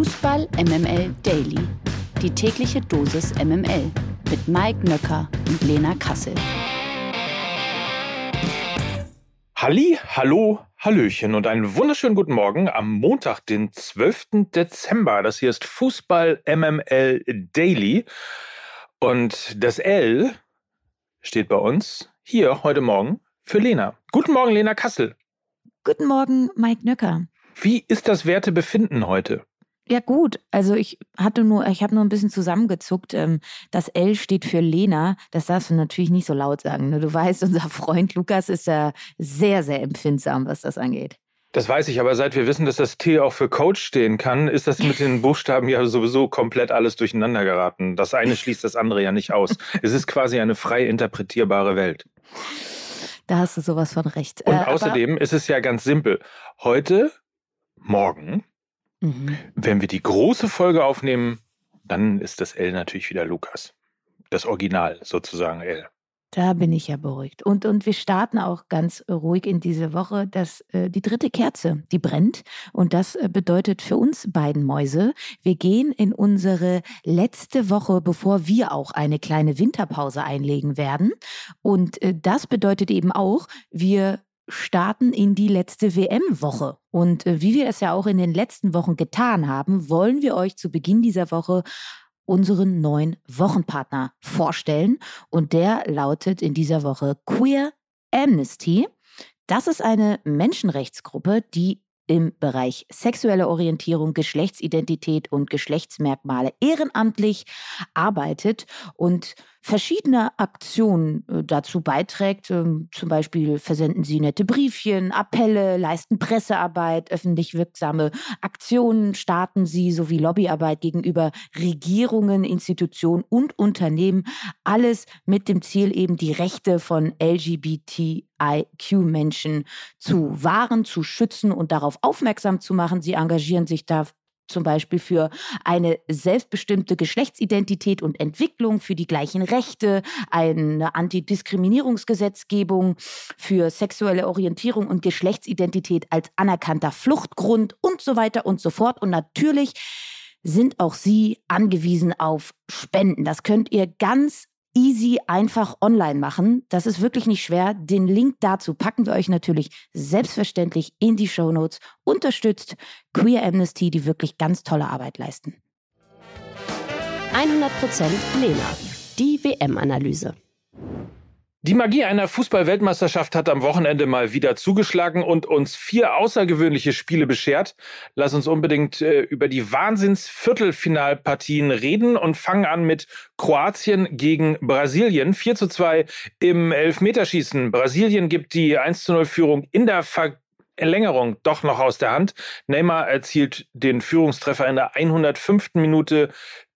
Fußball MML Daily. Die tägliche Dosis MML mit Mike Nöcker und Lena Kassel. Halli, hallo, hallöchen und einen wunderschönen guten Morgen am Montag, den 12. Dezember. Das hier ist Fußball MML Daily und das L steht bei uns hier heute Morgen für Lena. Guten Morgen, Lena Kassel. Guten Morgen, Mike Nöcker. Wie ist das Wertebefinden heute? Ja gut, also ich hatte nur, ich habe nur ein bisschen zusammengezuckt. Ähm, das L steht für Lena. Das darfst du natürlich nicht so laut sagen. Ne? Du weißt, unser Freund Lukas ist ja sehr, sehr empfindsam, was das angeht. Das weiß ich, aber seit wir wissen, dass das T auch für Coach stehen kann, ist das mit den Buchstaben ja sowieso komplett alles durcheinander geraten. Das eine schließt das andere ja nicht aus. Es ist quasi eine frei interpretierbare Welt. Da hast du sowas von recht. Und äh, außerdem ist es ja ganz simpel. Heute, morgen Mhm. Wenn wir die große Folge aufnehmen, dann ist das L natürlich wieder Lukas. Das Original sozusagen L. Da bin ich ja beruhigt. Und, und wir starten auch ganz ruhig in diese Woche, dass äh, die dritte Kerze, die brennt. Und das äh, bedeutet für uns beiden Mäuse, wir gehen in unsere letzte Woche, bevor wir auch eine kleine Winterpause einlegen werden. Und äh, das bedeutet eben auch, wir starten in die letzte WM-Woche. Und äh, wie wir es ja auch in den letzten Wochen getan haben, wollen wir euch zu Beginn dieser Woche unseren neuen Wochenpartner vorstellen. Und der lautet in dieser Woche Queer Amnesty. Das ist eine Menschenrechtsgruppe, die im Bereich sexuelle Orientierung, Geschlechtsidentität und Geschlechtsmerkmale ehrenamtlich arbeitet und verschiedene Aktionen äh, dazu beiträgt. Ähm, zum Beispiel versenden sie nette Briefchen, Appelle, leisten Pressearbeit, öffentlich wirksame Aktionen starten sie sowie Lobbyarbeit gegenüber Regierungen, Institutionen und Unternehmen. Alles mit dem Ziel, eben die Rechte von LGBTIQ-Menschen zu wahren, zu schützen und darauf aufmerksam zu machen. Sie engagieren sich da zum Beispiel für eine selbstbestimmte Geschlechtsidentität und Entwicklung, für die gleichen Rechte, eine Antidiskriminierungsgesetzgebung, für sexuelle Orientierung und Geschlechtsidentität als anerkannter Fluchtgrund und so weiter und so fort. Und natürlich sind auch Sie angewiesen auf Spenden. Das könnt ihr ganz easy einfach online machen. Das ist wirklich nicht schwer. Den Link dazu packen wir euch natürlich selbstverständlich in die Show Notes. Unterstützt Queer Amnesty, die wirklich ganz tolle Arbeit leisten. 100% Lena. Die WM-Analyse. Die Magie einer Fußball-Weltmeisterschaft hat am Wochenende mal wieder zugeschlagen und uns vier außergewöhnliche Spiele beschert. Lass uns unbedingt äh, über die Wahnsinns-Viertelfinalpartien reden und fangen an mit Kroatien gegen Brasilien. 4 zu 2 im Elfmeterschießen. Brasilien gibt die 1 zu 0 Führung in der Verlängerung doch noch aus der Hand. Neymar erzielt den Führungstreffer in der 105. Minute.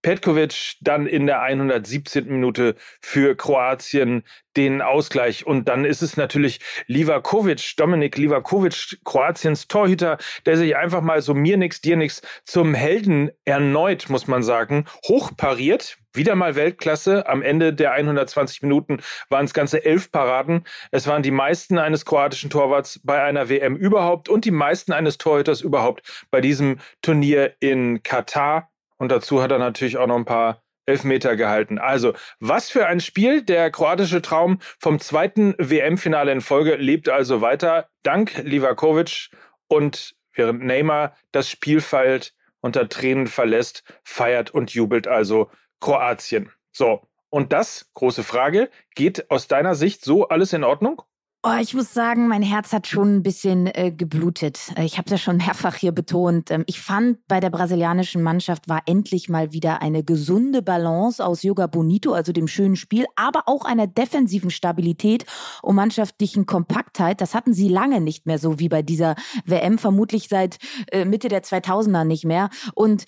Petkovic dann in der 117. Minute für Kroatien den Ausgleich. Und dann ist es natürlich Livakovic, Dominik Livakovic, Kroatiens Torhüter, der sich einfach mal so mir nix, dir nix zum Helden erneut, muss man sagen, hochpariert. Wieder mal Weltklasse. Am Ende der 120 Minuten waren es ganze elf Paraden. Es waren die meisten eines kroatischen Torwarts bei einer WM überhaupt und die meisten eines Torhüters überhaupt bei diesem Turnier in Katar. Und dazu hat er natürlich auch noch ein paar Elfmeter gehalten. Also, was für ein Spiel. Der kroatische Traum vom zweiten WM-Finale in Folge lebt also weiter. Dank Livakovic. Und während Neymar das Spielfeld unter Tränen verlässt, feiert und jubelt also Kroatien. So. Und das, große Frage, geht aus deiner Sicht so alles in Ordnung? Oh, ich muss sagen, mein Herz hat schon ein bisschen äh, geblutet. Äh, ich habe ja schon mehrfach hier betont. Ähm, ich fand, bei der brasilianischen Mannschaft war endlich mal wieder eine gesunde Balance aus Yoga Bonito, also dem schönen Spiel, aber auch einer defensiven Stabilität und mannschaftlichen Kompaktheit. Das hatten sie lange nicht mehr so wie bei dieser WM, vermutlich seit äh, Mitte der 2000er nicht mehr. Und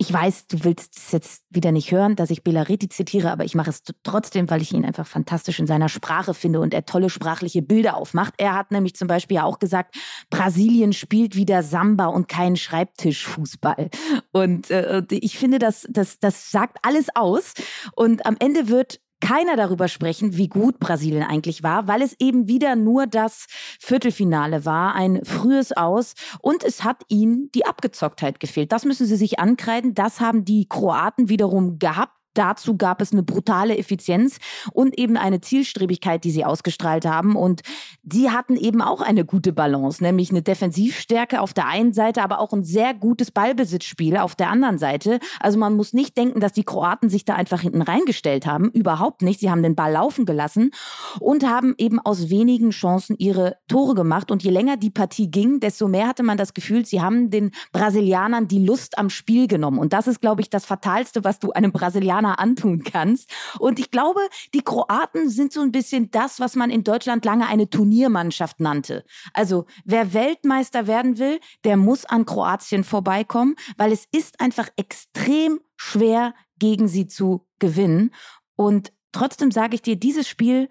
ich weiß, du willst es jetzt wieder nicht hören, dass ich Belariti zitiere, aber ich mache es trotzdem, weil ich ihn einfach fantastisch in seiner Sprache finde und er tolle sprachliche Bilder aufmacht. Er hat nämlich zum Beispiel auch gesagt, Brasilien spielt wieder Samba und keinen Schreibtischfußball. Und äh, ich finde, das, das, das sagt alles aus. Und am Ende wird keiner darüber sprechen, wie gut Brasilien eigentlich war, weil es eben wieder nur das Viertelfinale war, ein frühes Aus und es hat ihnen die Abgezocktheit gefehlt. Das müssen sie sich ankreiden. Das haben die Kroaten wiederum gehabt. Dazu gab es eine brutale Effizienz und eben eine Zielstrebigkeit, die sie ausgestrahlt haben. Und die hatten eben auch eine gute Balance, nämlich eine Defensivstärke auf der einen Seite, aber auch ein sehr gutes Ballbesitzspiel auf der anderen Seite. Also man muss nicht denken, dass die Kroaten sich da einfach hinten reingestellt haben. Überhaupt nicht. Sie haben den Ball laufen gelassen und haben eben aus wenigen Chancen ihre Tore gemacht. Und je länger die Partie ging, desto mehr hatte man das Gefühl, sie haben den Brasilianern die Lust am Spiel genommen. Und das ist, glaube ich, das Fatalste, was du einem Brasilianer Brasilianer antun kannst. Und ich glaube, die Kroaten sind so ein bisschen das, was man in Deutschland lange eine Turniermannschaft nannte. Also wer Weltmeister werden will, der muss an Kroatien vorbeikommen, weil es ist einfach extrem schwer, gegen sie zu gewinnen. Und trotzdem sage ich dir, dieses Spiel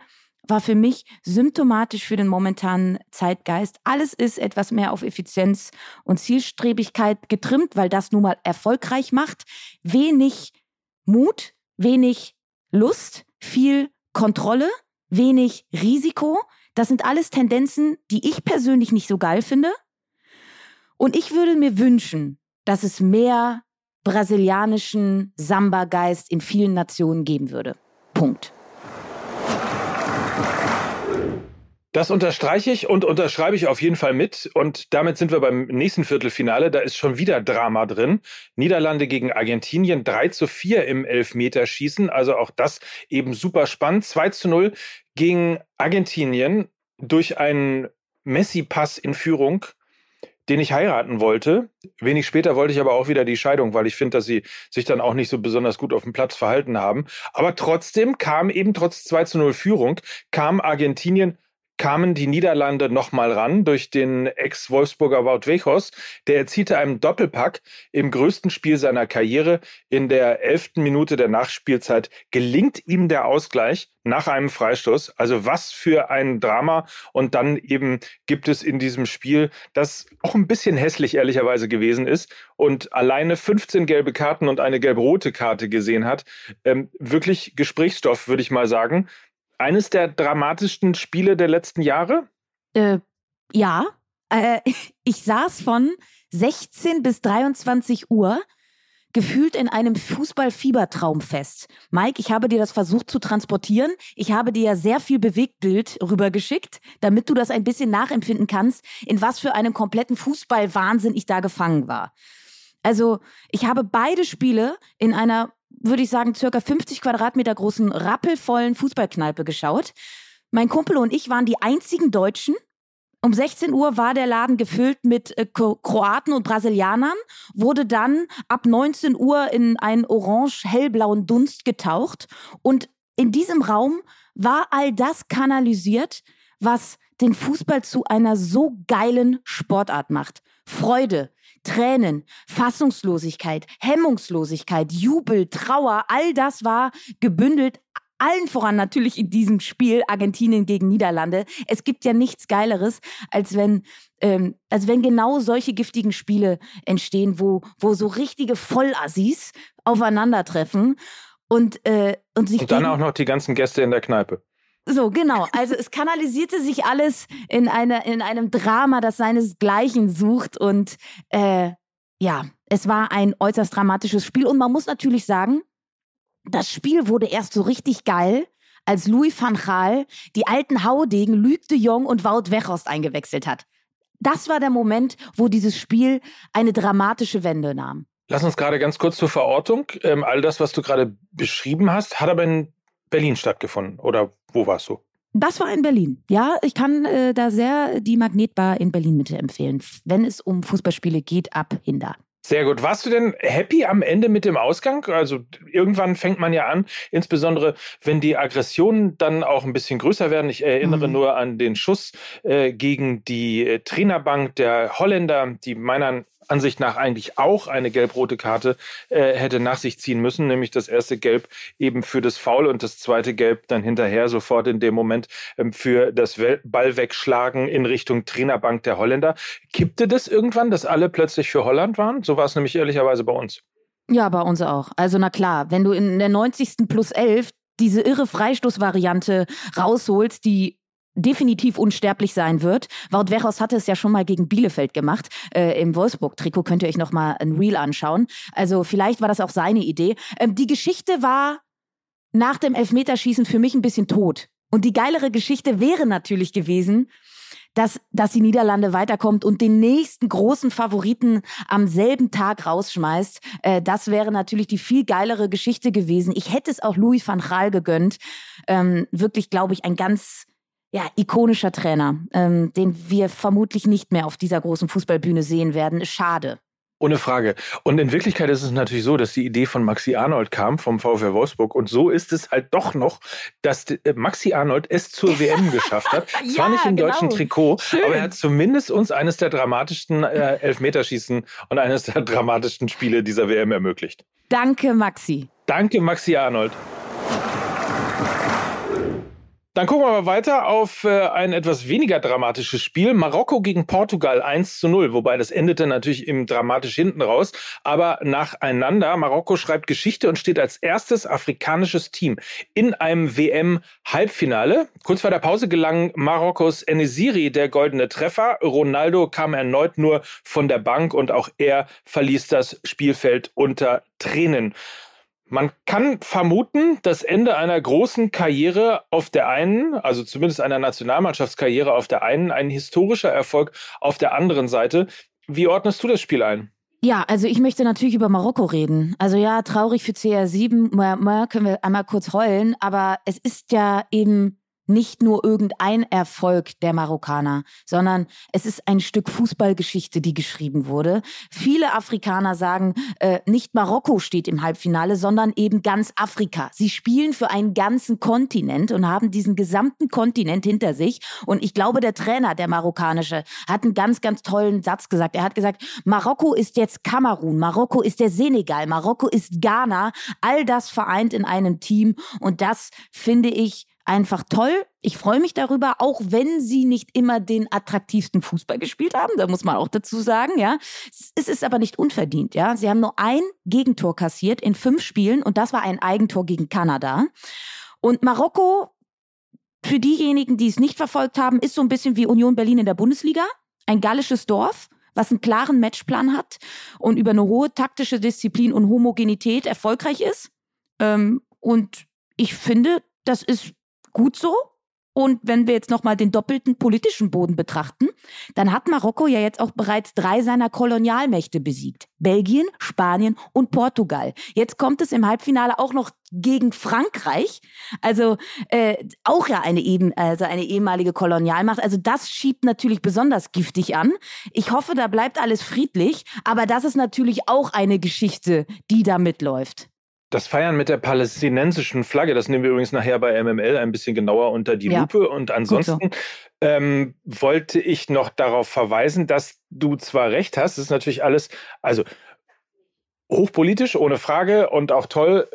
war für mich symptomatisch für den momentanen Zeitgeist. Alles ist etwas mehr auf Effizienz und Zielstrebigkeit getrimmt, weil das nun mal erfolgreich macht. Wenig Mut, wenig Lust, viel Kontrolle, wenig Risiko. Das sind alles Tendenzen, die ich persönlich nicht so geil finde. Und ich würde mir wünschen, dass es mehr brasilianischen Samba-Geist in vielen Nationen geben würde. Punkt. Das unterstreiche ich und unterschreibe ich auf jeden Fall mit. Und damit sind wir beim nächsten Viertelfinale. Da ist schon wieder Drama drin. Niederlande gegen Argentinien 3 zu 4 im Elfmeterschießen. Also auch das eben super spannend. 2 zu 0 gegen Argentinien durch einen Messi-Pass in Führung, den ich heiraten wollte. Wenig später wollte ich aber auch wieder die Scheidung, weil ich finde, dass sie sich dann auch nicht so besonders gut auf dem Platz verhalten haben. Aber trotzdem kam eben trotz 2 zu 0 Führung, kam Argentinien kamen die Niederlande nochmal ran durch den Ex-Wolfsburger Wout Weghorst. Der erzielte einen Doppelpack im größten Spiel seiner Karriere. In der elften Minute der Nachspielzeit gelingt ihm der Ausgleich nach einem Freistoß. Also was für ein Drama. Und dann eben gibt es in diesem Spiel, das auch ein bisschen hässlich ehrlicherweise gewesen ist und alleine 15 gelbe Karten und eine gelb-rote Karte gesehen hat, ähm, wirklich Gesprächsstoff, würde ich mal sagen eines der dramatischsten Spiele der letzten Jahre? Äh, ja. Äh, ich saß von 16 bis 23 Uhr gefühlt in einem Fußballfiebertraum fest. Mike, ich habe dir das versucht zu transportieren. Ich habe dir ja sehr viel Bewegtbild rübergeschickt, damit du das ein bisschen nachempfinden kannst, in was für einem kompletten Fußballwahnsinn ich da gefangen war. Also, ich habe beide Spiele in einer würde ich sagen, circa 50 Quadratmeter großen, rappelvollen Fußballkneipe geschaut. Mein Kumpel und ich waren die einzigen Deutschen. Um 16 Uhr war der Laden gefüllt mit äh, Kroaten und Brasilianern, wurde dann ab 19 Uhr in einen orange-hellblauen Dunst getaucht. Und in diesem Raum war all das kanalisiert, was den Fußball zu einer so geilen Sportart macht. Freude, Tränen, Fassungslosigkeit, Hemmungslosigkeit, Jubel, Trauer, all das war gebündelt allen voran natürlich in diesem Spiel Argentinien gegen Niederlande. Es gibt ja nichts Geileres, als wenn, ähm, als wenn genau solche giftigen Spiele entstehen, wo, wo so richtige Vollassis aufeinandertreffen und, äh, und sich. Und dann auch noch die ganzen Gäste in der Kneipe. So, genau. Also es kanalisierte sich alles in, eine, in einem Drama, das seinesgleichen sucht. Und äh, ja, es war ein äußerst dramatisches Spiel. Und man muss natürlich sagen, das Spiel wurde erst so richtig geil, als Louis van Gaal die alten Haudegen Luc de Jong und Wout Weghorst eingewechselt hat. Das war der Moment, wo dieses Spiel eine dramatische Wende nahm. Lass uns gerade ganz kurz zur Verortung. Ähm, all das, was du gerade beschrieben hast, hat aber in Berlin stattgefunden oder wo warst du? Das war in Berlin. Ja, ich kann äh, da sehr die Magnetbar in Berlin Mitte empfehlen, wenn es um Fußballspiele geht, ab Hinder. Sehr gut. Warst du denn happy am Ende mit dem Ausgang? Also irgendwann fängt man ja an, insbesondere wenn die Aggressionen dann auch ein bisschen größer werden. Ich erinnere mhm. nur an den Schuss äh, gegen die äh, Trainerbank der Holländer, die meiner Ansicht nach eigentlich auch eine gelb-rote Karte äh, hätte nach sich ziehen müssen, nämlich das erste Gelb eben für das Foul und das zweite Gelb dann hinterher sofort in dem Moment ähm, für das Ballwegschlagen in Richtung Trainerbank der Holländer. Kippte das irgendwann, dass alle plötzlich für Holland waren? So war es nämlich ehrlicherweise bei uns. Ja, bei uns auch. Also na klar, wenn du in der 90. plus 11 diese irre Freistoßvariante rausholt, die definitiv unsterblich sein wird. Wout hatte es ja schon mal gegen Bielefeld gemacht. Äh, Im Wolfsburg-Trikot könnt ihr euch noch mal ein Reel anschauen. Also vielleicht war das auch seine Idee. Ähm, die Geschichte war nach dem Elfmeterschießen für mich ein bisschen tot. Und die geilere Geschichte wäre natürlich gewesen, dass, dass die Niederlande weiterkommt und den nächsten großen Favoriten am selben Tag rausschmeißt. Äh, das wäre natürlich die viel geilere Geschichte gewesen. Ich hätte es auch Louis van Gaal gegönnt. Ähm, wirklich, glaube ich, ein ganz ja, ikonischer Trainer, ähm, den wir vermutlich nicht mehr auf dieser großen Fußballbühne sehen werden. Schade. Ohne Frage. Und in Wirklichkeit ist es natürlich so, dass die Idee von Maxi Arnold kam vom VfL Wolfsburg. Und so ist es halt doch noch, dass äh, Maxi Arnold es zur WM geschafft hat. ja, Zwar nicht im genau. deutschen Trikot, Schön. aber er hat zumindest uns eines der dramatischsten äh, Elfmeterschießen und eines der dramatischsten Spiele dieser WM ermöglicht. Danke, Maxi. Danke, Maxi Arnold. Dann gucken wir mal weiter auf äh, ein etwas weniger dramatisches Spiel. Marokko gegen Portugal 1 zu 0, wobei das endete natürlich im dramatisch hinten raus, aber nacheinander. Marokko schreibt Geschichte und steht als erstes afrikanisches Team in einem WM-Halbfinale. Kurz vor der Pause gelang Marokkos Enesiri der goldene Treffer. Ronaldo kam erneut nur von der Bank und auch er verließ das Spielfeld unter Tränen. Man kann vermuten, das Ende einer großen Karriere auf der einen, also zumindest einer Nationalmannschaftskarriere auf der einen, ein historischer Erfolg auf der anderen Seite. Wie ordnest du das Spiel ein? Ja, also ich möchte natürlich über Marokko reden. Also ja, traurig für CR7, können wir einmal kurz heulen, aber es ist ja eben nicht nur irgendein Erfolg der Marokkaner, sondern es ist ein Stück Fußballgeschichte, die geschrieben wurde. Viele Afrikaner sagen, äh, nicht Marokko steht im Halbfinale, sondern eben ganz Afrika. Sie spielen für einen ganzen Kontinent und haben diesen gesamten Kontinent hinter sich. Und ich glaube, der Trainer, der marokkanische, hat einen ganz, ganz tollen Satz gesagt. Er hat gesagt, Marokko ist jetzt Kamerun, Marokko ist der Senegal, Marokko ist Ghana, all das vereint in einem Team. Und das finde ich einfach toll. Ich freue mich darüber, auch wenn sie nicht immer den attraktivsten Fußball gespielt haben. Da muss man auch dazu sagen, ja. Es ist aber nicht unverdient, ja. Sie haben nur ein Gegentor kassiert in fünf Spielen und das war ein Eigentor gegen Kanada. Und Marokko, für diejenigen, die es nicht verfolgt haben, ist so ein bisschen wie Union Berlin in der Bundesliga. Ein gallisches Dorf was einen klaren Matchplan hat und über eine hohe taktische Disziplin und Homogenität erfolgreich ist. Ähm, und ich finde, das ist gut so. Und wenn wir jetzt nochmal den doppelten politischen Boden betrachten, dann hat Marokko ja jetzt auch bereits drei seiner Kolonialmächte besiegt. Belgien, Spanien und Portugal. Jetzt kommt es im Halbfinale auch noch gegen Frankreich. Also äh, auch ja eine, eben, also eine ehemalige Kolonialmacht. Also das schiebt natürlich besonders giftig an. Ich hoffe, da bleibt alles friedlich. Aber das ist natürlich auch eine Geschichte, die da mitläuft. Das Feiern mit der palästinensischen Flagge, das nehmen wir übrigens nachher bei MML ein bisschen genauer unter die ja. Lupe. Und ansonsten so. ähm, wollte ich noch darauf verweisen, dass du zwar recht hast, das ist natürlich alles, also hochpolitisch, ohne Frage und auch toll,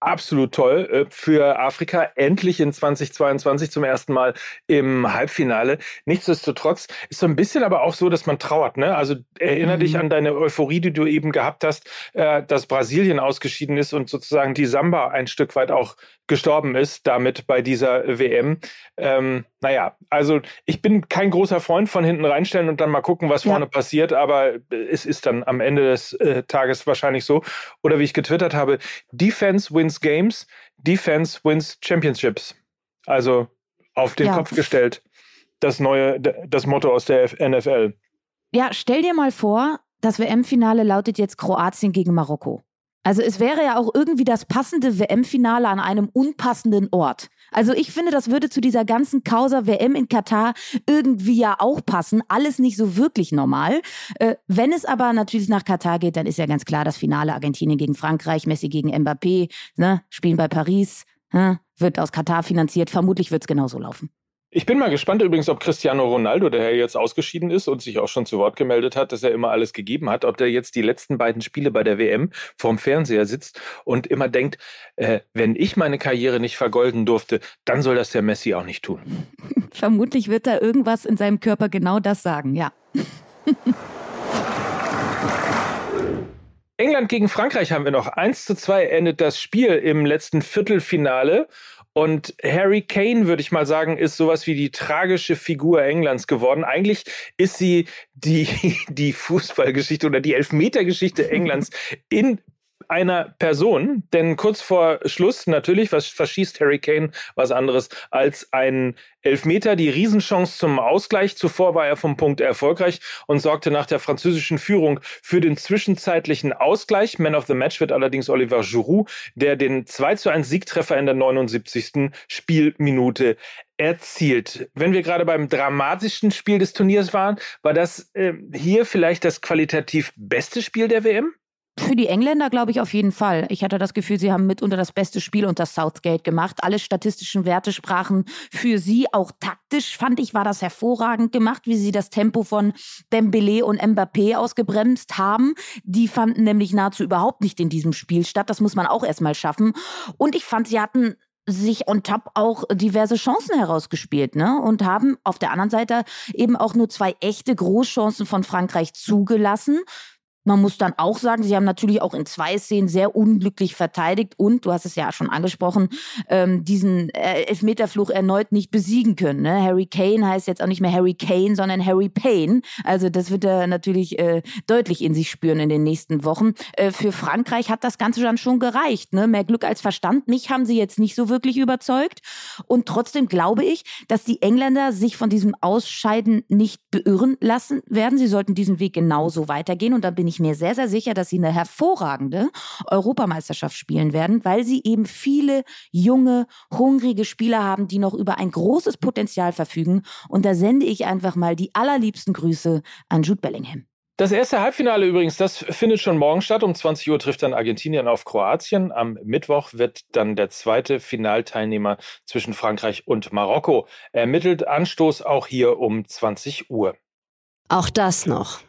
absolut toll äh, für Afrika. Endlich in 2022 zum ersten Mal im Halbfinale. Nichtsdestotrotz ist so ein bisschen aber auch so, dass man trauert. Ne? Also erinnere mhm. dich an deine Euphorie, die du eben gehabt hast, äh, dass Brasilien ausgeschieden ist und sozusagen die Samba ein Stück weit auch gestorben ist damit bei dieser WM. Ähm, naja, also ich bin kein großer Freund von hinten reinstellen und dann mal gucken, was ja. vorne passiert, aber es ist dann am Ende des äh, Tages wahrscheinlich so. Oder wie ich getwittert habe, Defense wins Games, Defense wins Championships. Also auf den ja. Kopf gestellt, das neue, das Motto aus der NFL. Ja, stell dir mal vor, das WM-Finale lautet jetzt Kroatien gegen Marokko. Also es wäre ja auch irgendwie das passende WM-Finale an einem unpassenden Ort. Also ich finde, das würde zu dieser ganzen Causa WM in Katar irgendwie ja auch passen. Alles nicht so wirklich normal. Äh, wenn es aber natürlich nach Katar geht, dann ist ja ganz klar das Finale Argentinien gegen Frankreich, Messi gegen Mbappé, ne, spielen bei Paris, ne, wird aus Katar finanziert. Vermutlich wird es genauso laufen. Ich bin mal gespannt übrigens, ob Cristiano Ronaldo, der ja jetzt ausgeschieden ist und sich auch schon zu Wort gemeldet hat, dass er immer alles gegeben hat, ob der jetzt die letzten beiden Spiele bei der WM vorm Fernseher sitzt und immer denkt, äh, wenn ich meine Karriere nicht vergolden durfte, dann soll das der Messi auch nicht tun. Vermutlich wird er irgendwas in seinem Körper genau das sagen, ja. England gegen Frankreich haben wir noch. 1 zu 2 endet das Spiel im letzten Viertelfinale. Und Harry Kane, würde ich mal sagen, ist sowas wie die tragische Figur Englands geworden. Eigentlich ist sie die, die Fußballgeschichte oder die Elfmetergeschichte Englands in einer Person, denn kurz vor Schluss natürlich, was verschießt Harry Kane was anderes als ein Elfmeter, die Riesenchance zum Ausgleich. Zuvor war er vom Punkt erfolgreich und sorgte nach der französischen Führung für den zwischenzeitlichen Ausgleich. Man of the Match wird allerdings Oliver Giroud, der den 2 zu 1 Siegtreffer in der 79. Spielminute erzielt. Wenn wir gerade beim dramatischsten Spiel des Turniers waren, war das äh, hier vielleicht das qualitativ beste Spiel der WM? Für die Engländer glaube ich auf jeden Fall. Ich hatte das Gefühl, sie haben mitunter das beste Spiel unter Southgate gemacht. Alle statistischen Werte sprachen für sie. Auch taktisch fand ich, war das hervorragend gemacht, wie sie das Tempo von Dembele und Mbappé ausgebremst haben. Die fanden nämlich nahezu überhaupt nicht in diesem Spiel statt. Das muss man auch erstmal schaffen. Und ich fand, sie hatten sich on top auch diverse Chancen herausgespielt, ne? Und haben auf der anderen Seite eben auch nur zwei echte Großchancen von Frankreich zugelassen. Man muss dann auch sagen, sie haben natürlich auch in zwei Szenen sehr unglücklich verteidigt und, du hast es ja schon angesprochen, ähm, diesen äh, Elfmeterfluch erneut nicht besiegen können. Ne? Harry Kane heißt jetzt auch nicht mehr Harry Kane, sondern Harry Payne. Also das wird er natürlich äh, deutlich in sich spüren in den nächsten Wochen. Äh, für Frankreich hat das Ganze dann schon gereicht. Ne? Mehr Glück als Verstand. Mich haben sie jetzt nicht so wirklich überzeugt. Und trotzdem glaube ich, dass die Engländer sich von diesem Ausscheiden nicht beirren lassen werden. Sie sollten diesen Weg genauso weitergehen. Und dann bin ich ich mir sehr, sehr sicher, dass sie eine hervorragende Europameisterschaft spielen werden, weil sie eben viele junge, hungrige Spieler haben, die noch über ein großes Potenzial verfügen. Und da sende ich einfach mal die allerliebsten Grüße an Jude Bellingham. Das erste Halbfinale übrigens, das findet schon morgen statt. Um 20 Uhr trifft dann Argentinien auf Kroatien. Am Mittwoch wird dann der zweite Finalteilnehmer zwischen Frankreich und Marokko ermittelt. Anstoß auch hier um 20 Uhr. Auch das noch.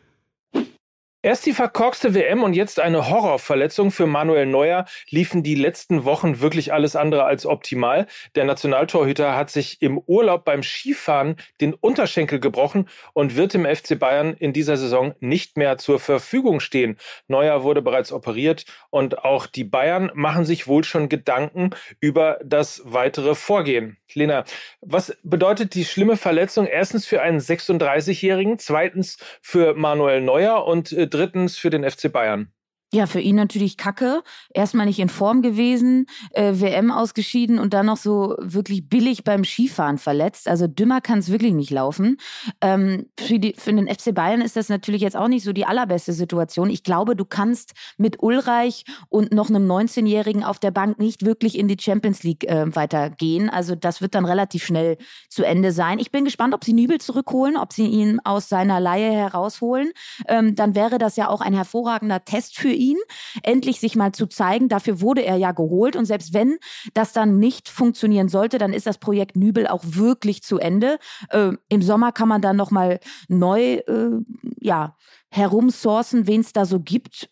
Erst die verkorkste WM und jetzt eine Horrorverletzung für Manuel Neuer liefen die letzten Wochen wirklich alles andere als optimal. Der Nationaltorhüter hat sich im Urlaub beim Skifahren den Unterschenkel gebrochen und wird im FC Bayern in dieser Saison nicht mehr zur Verfügung stehen. Neuer wurde bereits operiert und auch die Bayern machen sich wohl schon Gedanken über das weitere Vorgehen. Lena, was bedeutet die schlimme Verletzung erstens für einen 36-Jährigen, zweitens für Manuel Neuer und äh, drittens für den FC Bayern? Ja, für ihn natürlich Kacke. Erstmal nicht in Form gewesen, äh, WM ausgeschieden und dann noch so wirklich billig beim Skifahren verletzt. Also dümmer kann es wirklich nicht laufen. Ähm, für, die, für den FC Bayern ist das natürlich jetzt auch nicht so die allerbeste Situation. Ich glaube, du kannst mit Ulreich und noch einem 19-Jährigen auf der Bank nicht wirklich in die Champions League äh, weitergehen. Also das wird dann relativ schnell zu Ende sein. Ich bin gespannt, ob sie Nübel zurückholen, ob sie ihn aus seiner Laie herausholen. Ähm, dann wäre das ja auch ein hervorragender Test für ihn, endlich sich mal zu zeigen. Dafür wurde er ja geholt. Und selbst wenn das dann nicht funktionieren sollte, dann ist das Projekt Nübel auch wirklich zu Ende. Äh, Im Sommer kann man dann nochmal neu, äh, ja, herumsourcen, wen es da so gibt.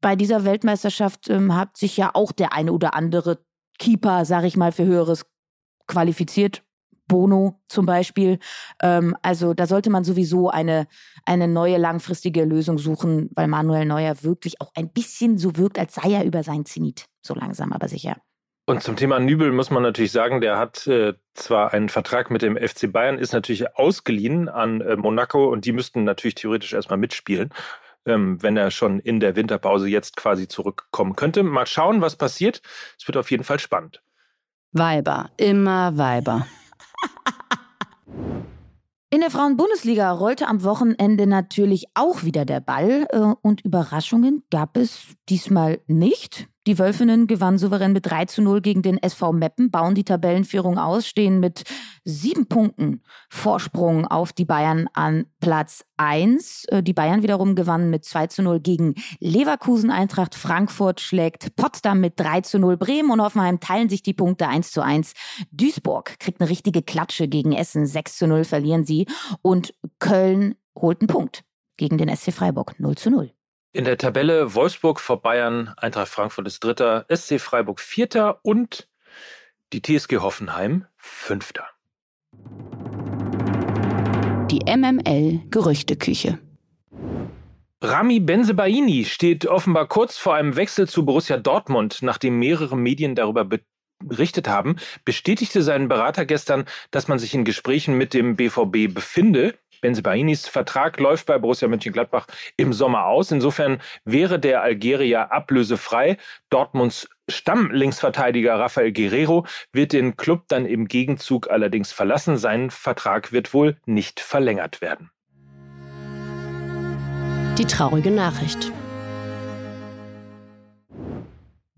Bei dieser Weltmeisterschaft ähm, hat sich ja auch der eine oder andere Keeper, sag ich mal, für Höheres qualifiziert Bono zum Beispiel. Ähm, also da sollte man sowieso eine, eine neue langfristige Lösung suchen, weil Manuel Neuer wirklich auch ein bisschen so wirkt, als sei er über sein Zenit. So langsam, aber sicher. Und zum Thema Nübel muss man natürlich sagen, der hat äh, zwar einen Vertrag mit dem FC Bayern, ist natürlich ausgeliehen an äh, Monaco und die müssten natürlich theoretisch erstmal mitspielen, ähm, wenn er schon in der Winterpause jetzt quasi zurückkommen könnte. Mal schauen, was passiert. Es wird auf jeden Fall spannend. Weiber, immer Weiber. In der Frauenbundesliga rollte am Wochenende natürlich auch wieder der Ball äh, und Überraschungen gab es diesmal nicht. Die Wölfinnen gewannen souverän mit 3 zu 0 gegen den SV Meppen, bauen die Tabellenführung aus, stehen mit sieben Punkten Vorsprung auf die Bayern an Platz 1. Äh, die Bayern wiederum gewannen mit 2 zu 0 gegen Leverkusen. Eintracht Frankfurt schlägt Potsdam mit 3 zu 0. Bremen und Hoffenheim teilen sich die Punkte 1 zu 1. Duisburg kriegt eine richtige Klatsche gegen Essen. 6 zu 0 verlieren sie. Und Köln holt einen Punkt gegen den SC Freiburg 0 zu 0. In der Tabelle Wolfsburg vor Bayern, Eintracht Frankfurt ist Dritter, SC Freiburg Vierter und die TSG Hoffenheim Fünfter. Die MML Gerüchteküche. Rami Benzebaini steht offenbar kurz vor einem Wechsel zu Borussia Dortmund, nachdem mehrere Medien darüber berichtet haben, bestätigte sein Berater gestern, dass man sich in Gesprächen mit dem BVB befinde. Benzebainis Vertrag läuft bei Borussia Mönchengladbach im Sommer aus. Insofern wäre der Algerier ablösefrei. Dortmunds Stammlinksverteidiger Rafael Guerrero wird den Club dann im Gegenzug allerdings verlassen. Sein Vertrag wird wohl nicht verlängert werden. Die traurige Nachricht.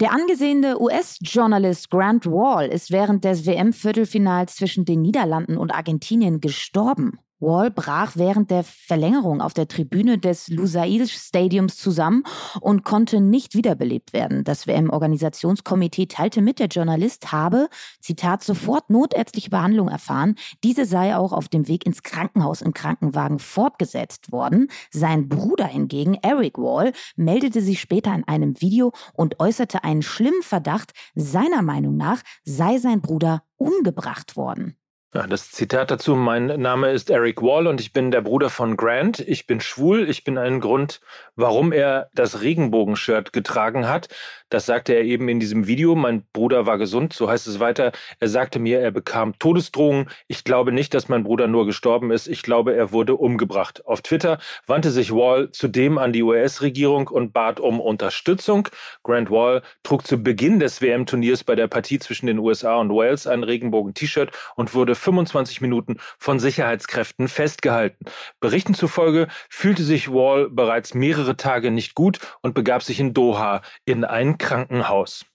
Der angesehene US-Journalist Grant Wall ist während des WM-Viertelfinals zwischen den Niederlanden und Argentinien gestorben. Wall brach während der Verlängerung auf der Tribüne des Lusail Stadiums zusammen und konnte nicht wiederbelebt werden. Das WM-Organisationskomitee teilte mit, der Journalist habe, Zitat, sofort notärztliche Behandlung erfahren. Diese sei auch auf dem Weg ins Krankenhaus im Krankenwagen fortgesetzt worden. Sein Bruder hingegen, Eric Wall, meldete sich später in einem Video und äußerte einen schlimmen Verdacht. Seiner Meinung nach sei sein Bruder umgebracht worden. Ja, das Zitat dazu, mein Name ist Eric Wall und ich bin der Bruder von Grant. Ich bin schwul. Ich bin ein Grund, warum er das Regenbogenshirt getragen hat. Das sagte er eben in diesem Video. Mein Bruder war gesund, so heißt es weiter. Er sagte mir, er bekam Todesdrohungen. Ich glaube nicht, dass mein Bruder nur gestorben ist. Ich glaube, er wurde umgebracht. Auf Twitter wandte sich Wall zudem an die US-Regierung und bat um Unterstützung. Grant Wall trug zu Beginn des WM-Turniers bei der Partie zwischen den USA und Wales ein Regenbogen-T-Shirt und wurde 25 Minuten von Sicherheitskräften festgehalten. Berichten zufolge fühlte sich Wall bereits mehrere Tage nicht gut und begab sich in Doha in ein Krankenhaus.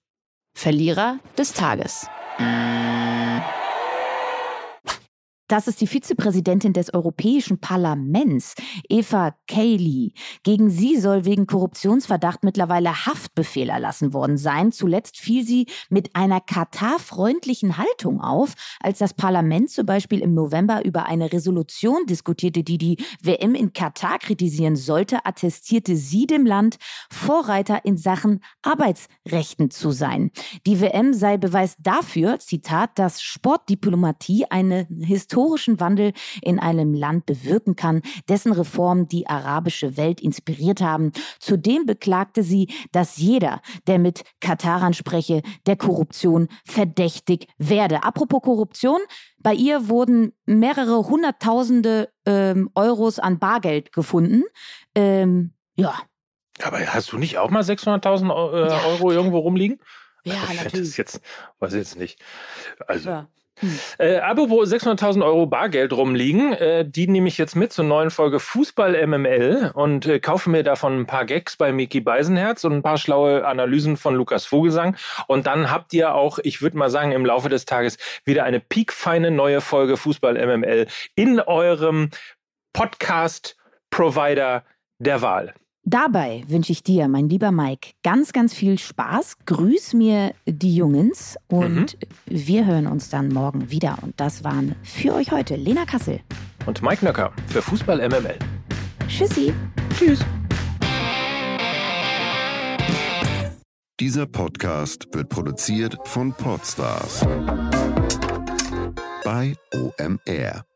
Verlierer des Tages. Das ist die Vizepräsidentin des Europäischen Parlaments, Eva Kaili. Gegen sie soll wegen Korruptionsverdacht mittlerweile Haftbefehl erlassen worden sein. Zuletzt fiel sie mit einer Katar-freundlichen Haltung auf, als das Parlament zum Beispiel im November über eine Resolution diskutierte, die die WM in Katar kritisieren sollte, attestierte sie dem Land, Vorreiter in Sachen Arbeitsrechten zu sein. Die WM sei Beweis dafür, Zitat, dass Sportdiplomatie eine historische historischen Wandel in einem Land bewirken kann, dessen Reformen die arabische Welt inspiriert haben. Zudem beklagte sie, dass jeder, der mit Katarern spreche, der Korruption verdächtig werde. Apropos Korruption, bei ihr wurden mehrere Hunderttausende ähm, Euros an Bargeld gefunden. Ähm, ja. Aber hast du nicht auch mal 600.000 äh, ja. Euro irgendwo rumliegen? Ja, ich natürlich. Das jetzt, weiß ich jetzt nicht. Also, ja. Hm. Äh, aber wo 600.000 Euro Bargeld rumliegen, äh, die nehme ich jetzt mit zur neuen Folge Fußball MML und äh, kaufe mir davon ein paar Gags bei Miki Beisenherz und ein paar schlaue Analysen von Lukas Vogelsang. Und dann habt ihr auch, ich würde mal sagen, im Laufe des Tages wieder eine piekfeine neue Folge Fußball MML in eurem Podcast-Provider der Wahl. Dabei wünsche ich dir, mein lieber Mike, ganz, ganz viel Spaß. Grüß mir die Jungens und mhm. wir hören uns dann morgen wieder. Und das waren für euch heute Lena Kassel und Mike Nöcker für Fußball MML. Tschüssi. Tschüss. Dieser Podcast wird produziert von Podstars bei OMR.